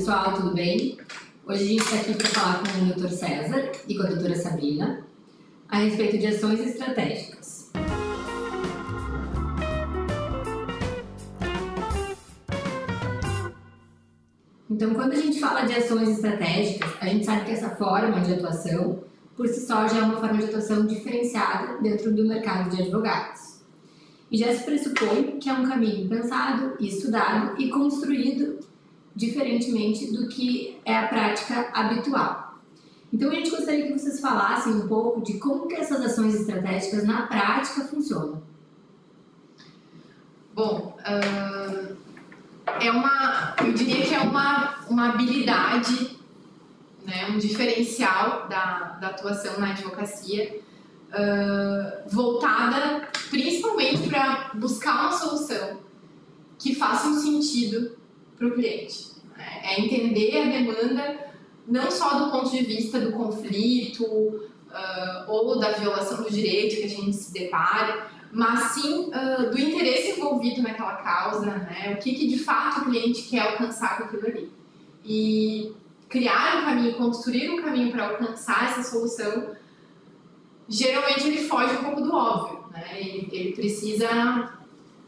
pessoal, tudo bem? Hoje a gente está aqui para falar com o Dr. César e com a doutora Sabrina a respeito de ações estratégicas. Então, quando a gente fala de ações estratégicas, a gente sabe que essa forma de atuação, por si só, já é uma forma de atuação diferenciada dentro do mercado de advogados. E já se pressupõe que é um caminho pensado, estudado e construído diferentemente do que é a prática habitual. Então, a gente gostaria que vocês falassem um pouco de como que essas ações estratégicas na prática funcionam. Bom, uh, é uma, eu diria que é uma, uma habilidade, né, um diferencial da, da atuação na advocacia, uh, voltada principalmente para buscar uma solução que faça um sentido para o cliente. É entender a demanda não só do ponto de vista do conflito uh, ou da violação do direito que a gente se depare, mas sim uh, do interesse envolvido naquela causa, né? o que, que de fato o cliente quer alcançar com aquilo ali. E criar um caminho, construir um caminho para alcançar essa solução, geralmente ele foge um pouco do óbvio. Né? Ele, ele precisa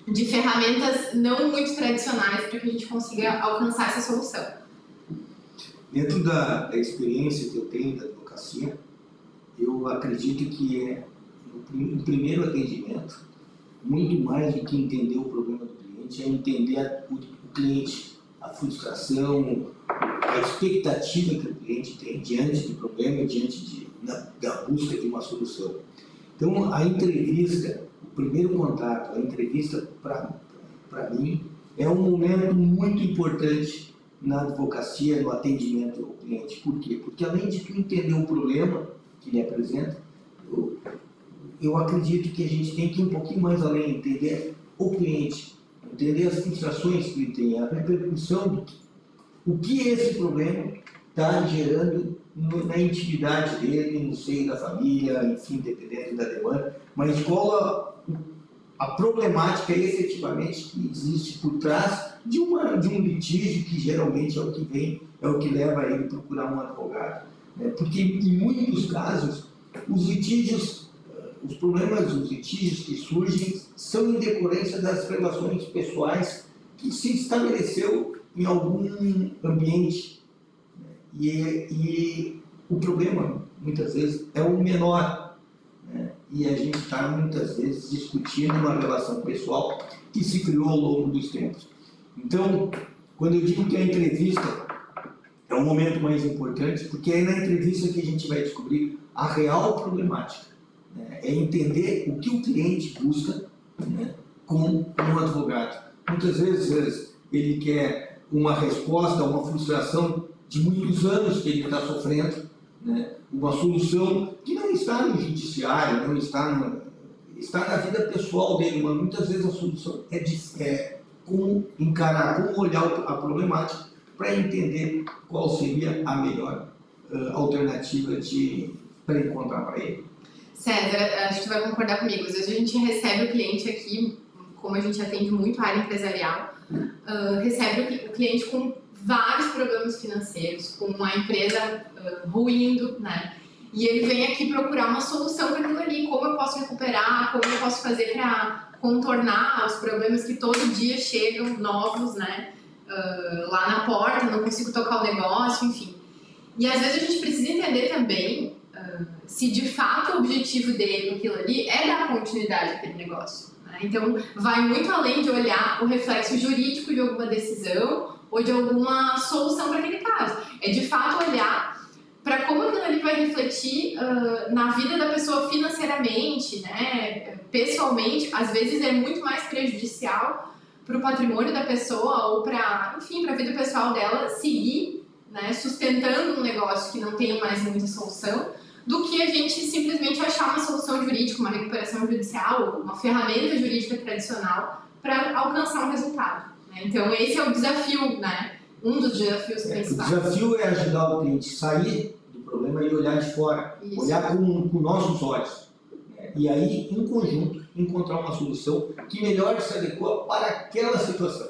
de ferramentas não muito tradicionais para que a gente consiga alcançar essa solução. Dentro da, da experiência que eu tenho da advocacia, eu acredito que é no primeiro atendimento, muito mais do que entender o problema do cliente, é entender o, o cliente, a frustração, a expectativa que o cliente tem diante do problema, diante de, na, da busca de uma solução. Então, a entrevista, o primeiro contato, a entrevista, para mim, é um momento muito importante na advocacia, no atendimento ao cliente. Por quê? Porque além de tu entender o problema que ele apresenta, eu, eu acredito que a gente tem que ir um pouquinho mais além, entender o cliente, entender as frustrações que ele tem, a repercussão do que, o que esse problema está gerando na intimidade dele, no seio da família, enfim, dependendo da demanda, mas qual a, a problemática efetivamente que existe por trás de, uma, de um litígio que geralmente é o que vem, é o que leva ele a procurar um advogado. Né? Porque em muitos casos, os litígios, eh, os problemas, os litígios que surgem são em decorrência das relações pessoais que se estabeleceu em algum ambiente e, e o problema, muitas vezes, é o menor. E a gente está, muitas vezes, discutindo uma relação pessoal que se criou ao longo dos tempos. Então, quando eu digo que a entrevista é o momento mais importante, porque é na entrevista que a gente vai descobrir a real problemática. Né? É entender o que o cliente busca né, com um advogado. Muitas vezes ele quer uma resposta, uma frustração de muitos anos que ele está sofrendo, né? uma solução que está no judiciário, não está, no, está na vida pessoal dele, mas muitas vezes a solução é, de, é como encarar, como olhar a problemática para entender qual seria a melhor uh, alternativa para encontrar para ele. César, acho que tu vai concordar comigo. Às vezes a gente recebe o cliente aqui, como a gente atende muito a área empresarial, uh, recebe o cliente com vários problemas financeiros, com uma empresa uh, ruindo, né? E ele vem aqui procurar uma solução para aquilo ali, como eu posso recuperar, como eu posso fazer para contornar os problemas que todo dia chegam novos, né? Uh, lá na porta, não consigo tocar o negócio, enfim. E às vezes a gente precisa entender também uh, se de fato o objetivo dele com aquilo ali é dar continuidade àquele negócio. Né? Então, vai muito além de olhar o reflexo jurídico de alguma decisão ou de alguma solução para aquele caso. É de fato olhar para como aquilo ali vai refletir uh, na vida da pessoa financeiramente, né, pessoalmente, às vezes é muito mais prejudicial para o patrimônio da pessoa ou para, enfim, para a vida pessoal dela seguir, né, sustentando um negócio que não tem mais muita solução, do que a gente simplesmente achar uma solução jurídica, uma recuperação judicial, uma ferramenta jurídica tradicional para alcançar um resultado. Né? Então, esse é o desafio, né? Um dos desafios é, principais. O desafio é ajudar o cliente a sair do problema e olhar de fora, Isso. olhar com, com nossos olhos. Né? E aí, em conjunto, encontrar uma solução que melhor se adequa para aquela situação.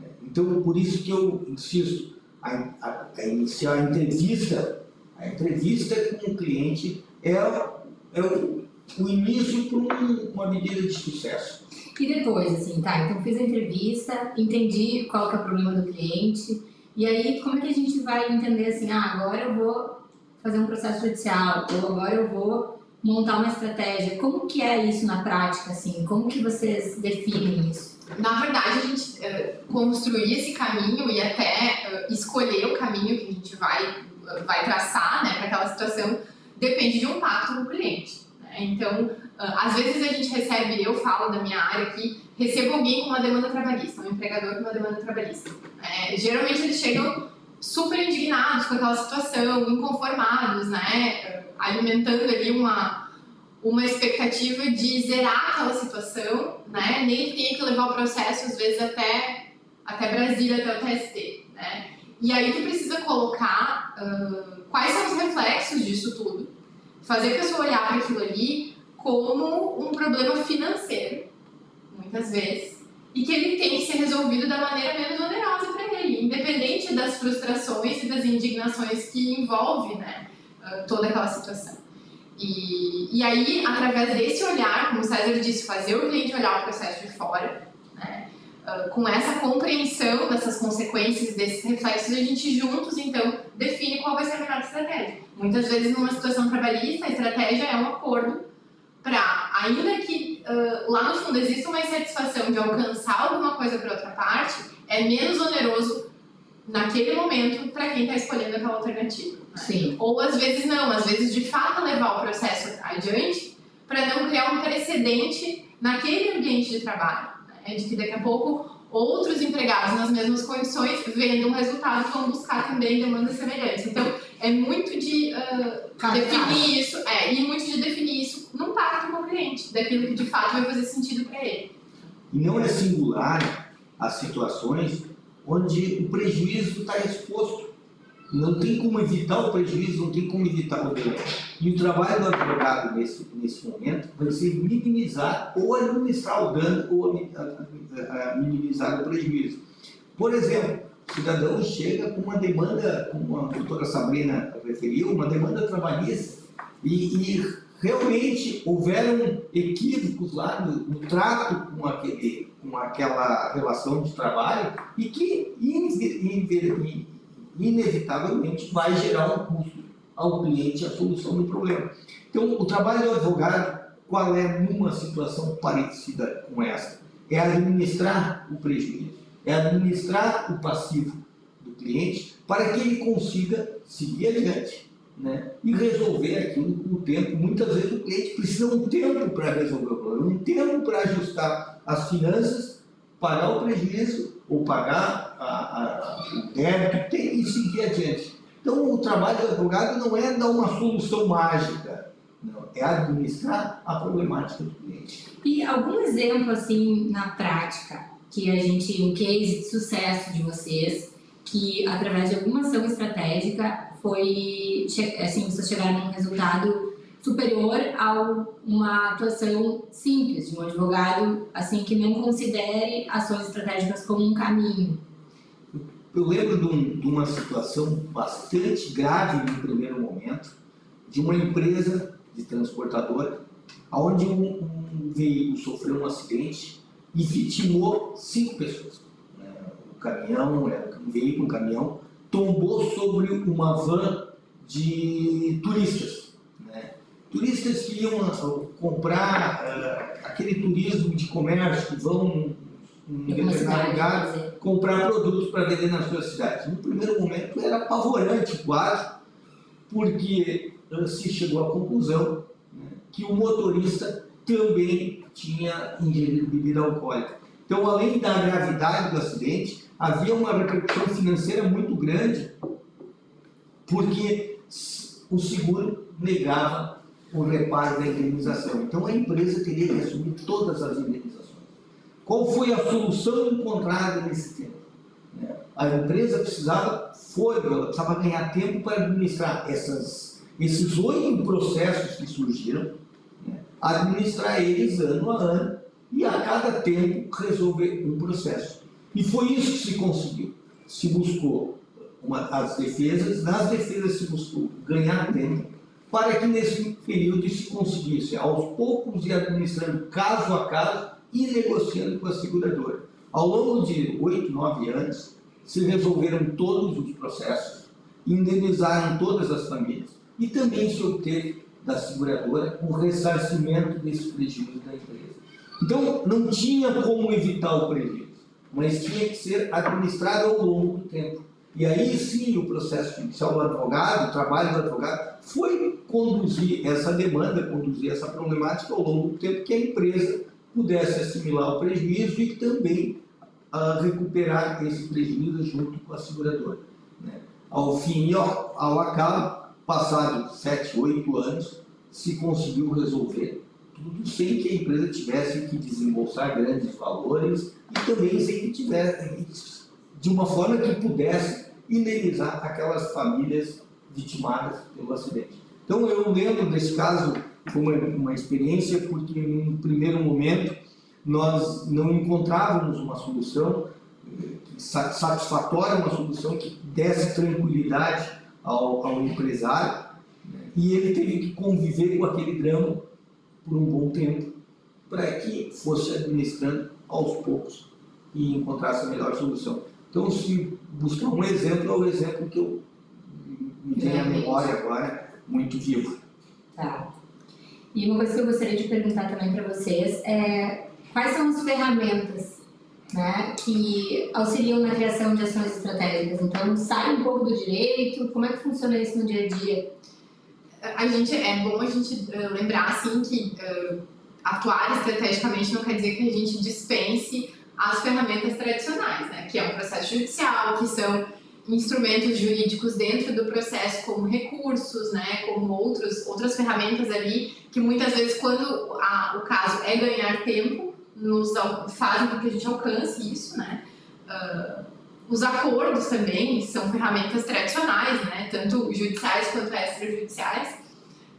Né? Então, por isso que eu insisto, a, a, a iniciar a entrevista, a entrevista com o cliente é, é o, o início para um, uma medida de sucesso. E depois, assim, tá, então fiz a entrevista, entendi qual que é o problema do cliente, e aí como é que a gente vai entender assim, ah, agora eu vou fazer um processo judicial, ou agora eu vou montar uma estratégia. Como que é isso na prática, assim? Como que vocês definem isso? Na verdade, a gente uh, construir esse caminho e até uh, escolher o caminho que a gente vai, uh, vai traçar né, para aquela situação depende de um pacto com o cliente. Né? Então, às vezes a gente recebe, eu falo da minha área aqui, recebo alguém com uma demanda trabalhista, um empregador com uma demanda trabalhista. É, geralmente eles chegam super indignados com aquela situação, inconformados, né? alimentando ali uma, uma expectativa de zerar aquela situação, né? Nem que tenha que levar o processo, às vezes, até, até Brasília, até o TST, né? E aí tu precisa colocar uh, quais são os reflexos disso tudo, fazer a pessoa olhar para aquilo ali como um problema financeiro, muitas vezes, e que ele tem que ser resolvido da maneira menos onerosa para ele, independente das frustrações e das indignações que envolve, né? toda aquela situação. E, e aí, através desse olhar, como o César disse, fazer o cliente olhar o processo de fora, né, uh, com essa compreensão dessas consequências, desses reflexos, a gente juntos, então, define qual vai ser a melhor estratégia. Muitas vezes, numa situação trabalhista, a estratégia é um acordo para, ainda que uh, lá no fundo exista uma insatisfação de alcançar alguma coisa para outra parte, é menos oneroso naquele momento para quem está escolhendo aquela alternativa. Sim. Ou às vezes não, às vezes de fato levar o processo adiante para não criar um precedente naquele ambiente de trabalho. Né? De que daqui a pouco outros empregados nas mesmas condições vendo um resultado vão buscar também demandas semelhantes. Então é muito de uh, definir isso, é, e muito de definir isso num pacto com o cliente, daquilo que de fato vai fazer sentido para ele. E não é singular as situações onde o prejuízo está exposto não tem como evitar o prejuízo, não tem como evitar o dano. E o trabalho do advogado nesse, nesse momento vai ser minimizar ou administrar o dano ou minimizar o prejuízo. Por exemplo, cidadão chega com uma demanda, como a doutora Sabrina referiu, uma demanda trabalhista e, e realmente houveram equívocos lá no, no trato com, aquele, com aquela relação de trabalho e que inevitavelmente vai gerar um custo ao cliente a solução do problema. Então, o trabalho do advogado, qual é numa situação parecida com essa? É administrar o prejuízo, é administrar o passivo do cliente para que ele consiga seguir adiante né? e resolver aquilo com o tempo. Muitas vezes o cliente precisa de um tempo para resolver o problema, um tempo para ajustar as finanças, pagar o prejuízo ou pagar a, a, o débito tem, e seguir adiante. Então, o trabalho do advogado não é dar uma solução mágica, não, é administrar a problemática do cliente. E algum exemplo, assim, na prática, que a gente, um case de sucesso de vocês, que através de alguma ação estratégica foi, assim, vocês chegaram a um resultado superior a uma atuação simples de um advogado, assim, que não considere ações estratégicas como um caminho. Eu lembro de, um, de uma situação bastante grave no primeiro momento, de uma empresa de transportadora, onde um, um veículo sofreu um acidente e vitimou cinco pessoas. O caminhão, é, um veículo, um caminhão, tombou sobre uma van de turistas turistas que iam uh, comprar uh, aquele turismo de comércio que vão em determinado lugar comprar produtos para vender nas suas cidades. No primeiro momento era apavorante quase, porque uh, se chegou à conclusão né, que o motorista também tinha ingerido bebida alcoólica. Então, além da gravidade do acidente, havia uma repercussão financeira muito grande, porque o seguro negava o reparo da indenização. Então a empresa teria que assumir todas as indenizações. Qual foi a solução encontrada nesse tempo? A empresa precisava fôlego, ela precisava ganhar tempo para administrar essas, esses oito processos que surgiram? Administrar eles ano a ano e a cada tempo resolver um processo. E foi isso que se conseguiu. Se buscou uma, as defesas, nas defesas se buscou ganhar tempo para que nesse período se conseguisse, aos poucos, ir administrando caso a caso e negociando com a seguradora. Ao longo de oito, nove anos, se resolveram todos os processos, indenizaram todas as famílias e também se obteve da seguradora o ressarcimento desse prejuízo da empresa. Então, não tinha como evitar o prejuízo, mas tinha que ser administrado ao longo do tempo. E aí sim o processo judicial do advogado, o trabalho do advogado, foi conduzir essa demanda, conduzir essa problemática ao longo do tempo que a empresa pudesse assimilar o prejuízo e também uh, recuperar esse prejuízo junto com a seguradora. Né? Ao fim e ao, ao acabo, passados sete, oito anos, se conseguiu resolver tudo sem que a empresa tivesse que desembolsar grandes valores e também sem que tivesse, de uma forma que pudesse indenizar aquelas famílias vitimadas pelo acidente. Então eu lembro desse caso, foi uma, experiência porque em um primeiro momento nós não encontrávamos uma solução eh, satisfatória, uma solução que desse tranquilidade ao, ao empresário né? e ele teve que conviver com aquele drama por um bom tempo para que fosse administrando aos poucos e encontrasse a melhor solução. Então, se buscar um exemplo, é o exemplo que eu me tenho a memória agora muito vivo. Tá. E uma coisa que eu gostaria de perguntar também para vocês é quais são as ferramentas né, que auxiliam na criação de ações estratégicas? Então, sai um pouco do direito, como é que funciona isso no dia a dia? A gente, é bom a gente uh, lembrar, assim, que uh, atuar estrategicamente não quer dizer que a gente dispense as ferramentas tradicionais, né, que é um processo judicial, que são instrumentos jurídicos dentro do processo, como recursos, né, como outros, outras ferramentas ali, que muitas vezes, quando a, o caso é ganhar tempo, nos fazem com que a gente alcance isso, né. Uh, os acordos também são ferramentas tradicionais, né, tanto judiciais quanto extrajudiciais,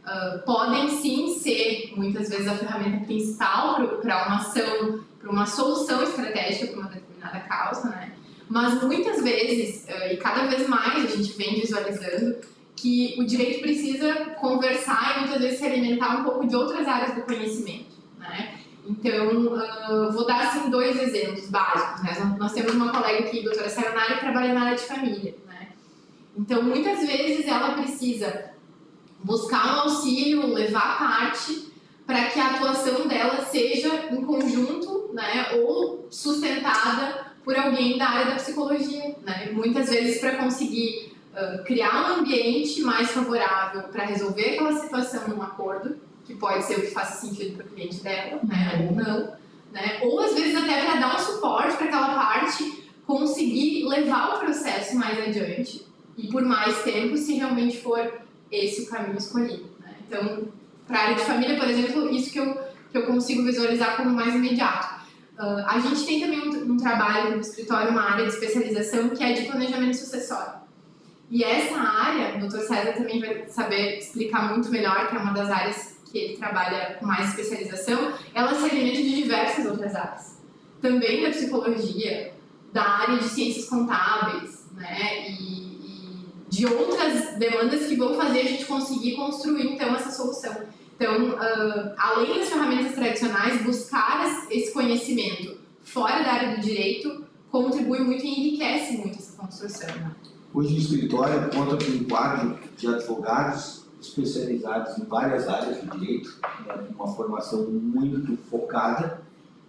uh, podem sim ser, muitas vezes, a ferramenta principal para uma ação, para uma solução estratégica para uma determinada causa, né, mas muitas vezes, uh, e cada vez mais a gente vem visualizando, que o direito precisa conversar e muitas vezes se alimentar um pouco de outras áreas do conhecimento, né? Então, uh, vou dar assim dois exemplos básicos. Né? Nós temos uma colega aqui, doutora Sayonara, que trabalha na área de família. Né? Então, muitas vezes ela precisa buscar um auxílio, levar parte para que a atuação dela seja em conjunto, né, ou sustentada por alguém da área da psicologia, né? Muitas vezes para conseguir uh, criar um ambiente mais favorável para resolver aquela situação num acordo que pode ser o que faça sentido para o cliente dela, né, ou não, né, ou às vezes até para dar um suporte para aquela parte conseguir levar o processo mais adiante e por mais tempo, se realmente for esse o caminho escolhido. Né? Então, para a área de família, por exemplo, isso que eu, que eu consigo visualizar como mais imediato. Uh, a gente tem também um, um trabalho no escritório, uma área de especialização que é de planejamento sucessório. E essa área, o Dr. César também vai saber explicar muito melhor, que é uma das áreas que ele trabalha com mais especialização, ela se alimenta de diversas outras áreas. Também da psicologia, da área de ciências contábeis, né? E, e de outras demandas que vão fazer a gente conseguir construir, então, essa solução. Então, uh, além das ferramentas tradicionais, buscar esse conhecimento fora da área do direito contribui muito e enriquece muito essa construção. Né? Hoje o escritório conta com um quadro de advogados especializados em várias áreas do direito, né, uma formação muito focada,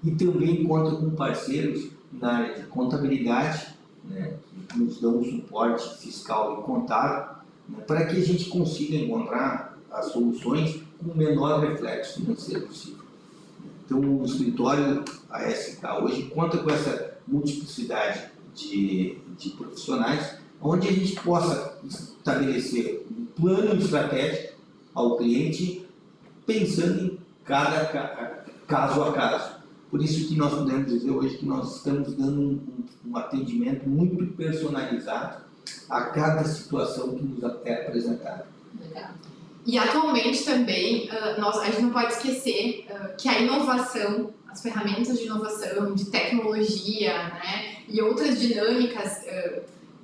e também conta com parceiros na área de contabilidade, né, que nos dão um suporte fiscal e contábil, né, para que a gente consiga encontrar as soluções com o menor reflexo financeiro possível. Então, o escritório ASK hoje conta com essa multiplicidade de, de profissionais, onde a gente possa estabelecer plano estratégico ao cliente, pensando em cada caso a caso. Por isso que nós podemos dizer hoje que nós estamos dando um, um atendimento muito personalizado a cada situação que nos é apresentada. Legal. E atualmente também, nós, a gente não pode esquecer que a inovação, as ferramentas de inovação, de tecnologia, né, e outras dinâmicas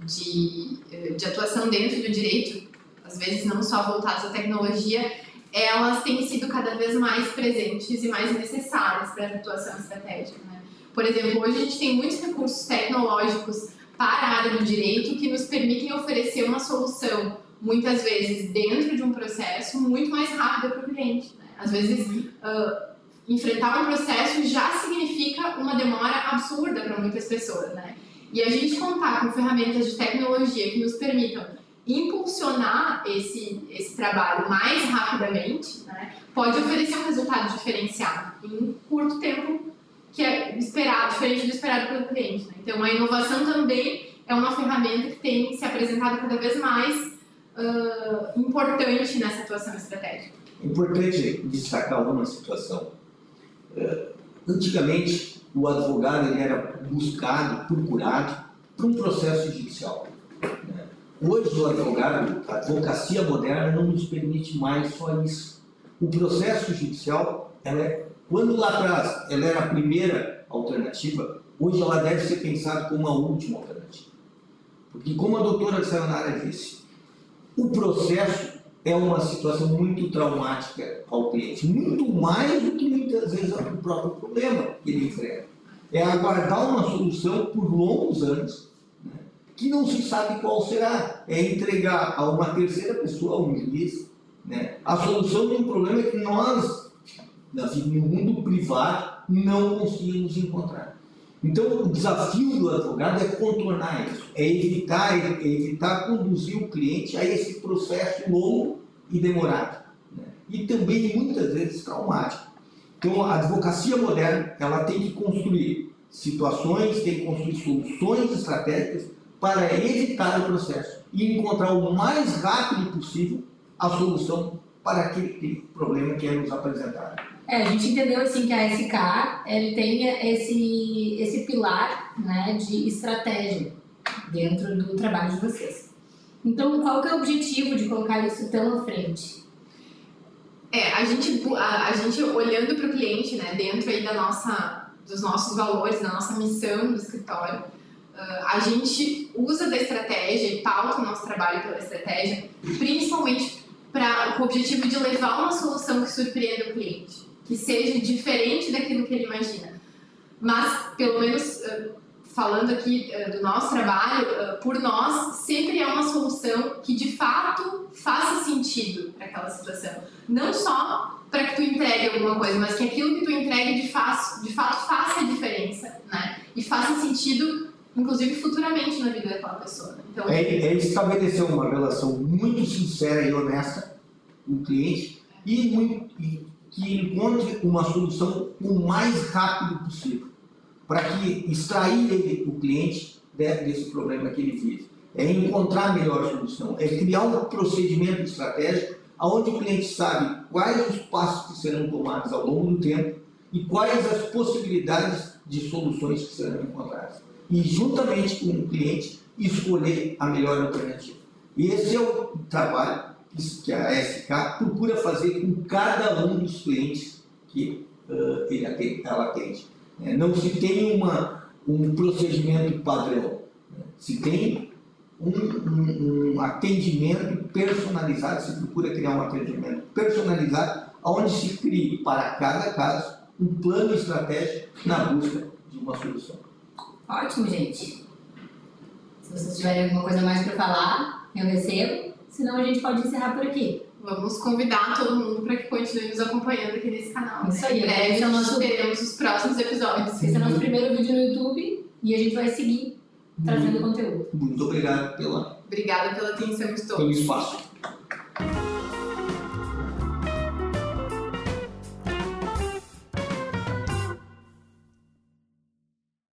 de, de atuação dentro do direito, às vezes não só voltadas à tecnologia, elas têm sido cada vez mais presentes e mais necessárias para a atuação estratégica. Né? Por exemplo, hoje a gente tem muitos recursos tecnológicos para a área do direito que nos permitem oferecer uma solução, muitas vezes dentro de um processo, muito mais rápida para o cliente. Né? Às vezes, uh, enfrentar um processo já significa uma demora absurda para muitas pessoas. Né? E a gente contar com ferramentas de tecnologia que nos permitam impulsionar esse, esse trabalho mais rapidamente, né, pode oferecer um resultado diferenciado em um curto tempo que é esperado, diferente do esperado pelo cliente. Né? Então, a inovação também é uma ferramenta que tem se apresentado cada vez mais uh, importante nessa atuação estratégica. Importante destacar uma situação. Uh, antigamente, o advogado ele era buscado, procurado para um processo judicial. Hoje, o advogado, a advocacia moderna não nos permite mais só isso. O processo judicial, é quando lá atrás ela era a primeira alternativa, hoje ela deve ser pensada como a última alternativa. Porque, como a doutora Sayonara disse, o processo é uma situação muito traumática ao cliente, muito mais do que muitas vezes o próprio problema que ele enfrenta. É aguardar uma solução por longos anos, que não se sabe qual será. É entregar a uma terceira pessoa, a um juiz, né, a solução de um problema que nós no mundo privado não conseguimos encontrar. Então, o desafio do advogado é contornar isso, é evitar, é evitar conduzir o cliente a esse processo longo e demorado. Né? E também, muitas vezes, traumático. Então, a advocacia moderna ela tem que construir situações, tem que construir soluções estratégicas para evitar o processo e encontrar o mais rápido possível a solução para aquele problema que é nos apresentado. É, a gente entendeu assim que a SK ele tem esse, esse pilar né, de estratégia dentro do trabalho de vocês. Então, qual que é o objetivo de colocar isso tão à frente? É, a gente, a, a gente olhando para o cliente, né, dentro aí da nossa, dos nossos valores, da nossa missão do escritório, a gente usa da estratégia e pauta o nosso trabalho pela estratégia, principalmente pra, com o objetivo de levar uma solução que surpreenda o cliente que seja diferente daquilo que ele imagina. Mas, pelo menos falando aqui do nosso trabalho, por nós, sempre é uma solução que de fato faça sentido para aquela situação. Não só para que tu entregue alguma coisa, mas que aquilo que tu entregue de, fato, de fato faça a diferença, né? E faça sentido, inclusive futuramente na vida daquela pessoa. Então, é, é estabelecer uma relação muito sincera e honesta com o cliente e, muito, e que encontre uma solução o mais rápido possível, para que extrair ele, o cliente desse problema que ele vive. É encontrar a melhor solução, é criar um procedimento estratégico onde o cliente sabe quais os passos que serão tomados ao longo do tempo e quais as possibilidades de soluções que serão encontradas. E, juntamente com o cliente, escolher a melhor alternativa. Esse é o trabalho que a SK procura fazer com cada um dos clientes que uh, ele atende, ela atende. É, não se tem uma, um procedimento padrão, né? se tem um, um, um, atendimento personalizado, se procura criar um atendimento personalizado, onde se crie para cada caso um plano estratégico na busca de uma solução. Ótimo, gente. Se vocês tiverem alguma coisa mais para falar, eu recebo senão a gente pode encerrar por aqui. Vamos convidar todo mundo para que continue nos acompanhando aqui nesse canal. Isso aí, em breve é nosso... teremos os próximos episódios. Esse é o nosso primeiro vídeo no YouTube e a gente vai seguir trazendo conteúdo. Muito obrigado pela... Obrigada pela atenção de todos. Pelo espaço.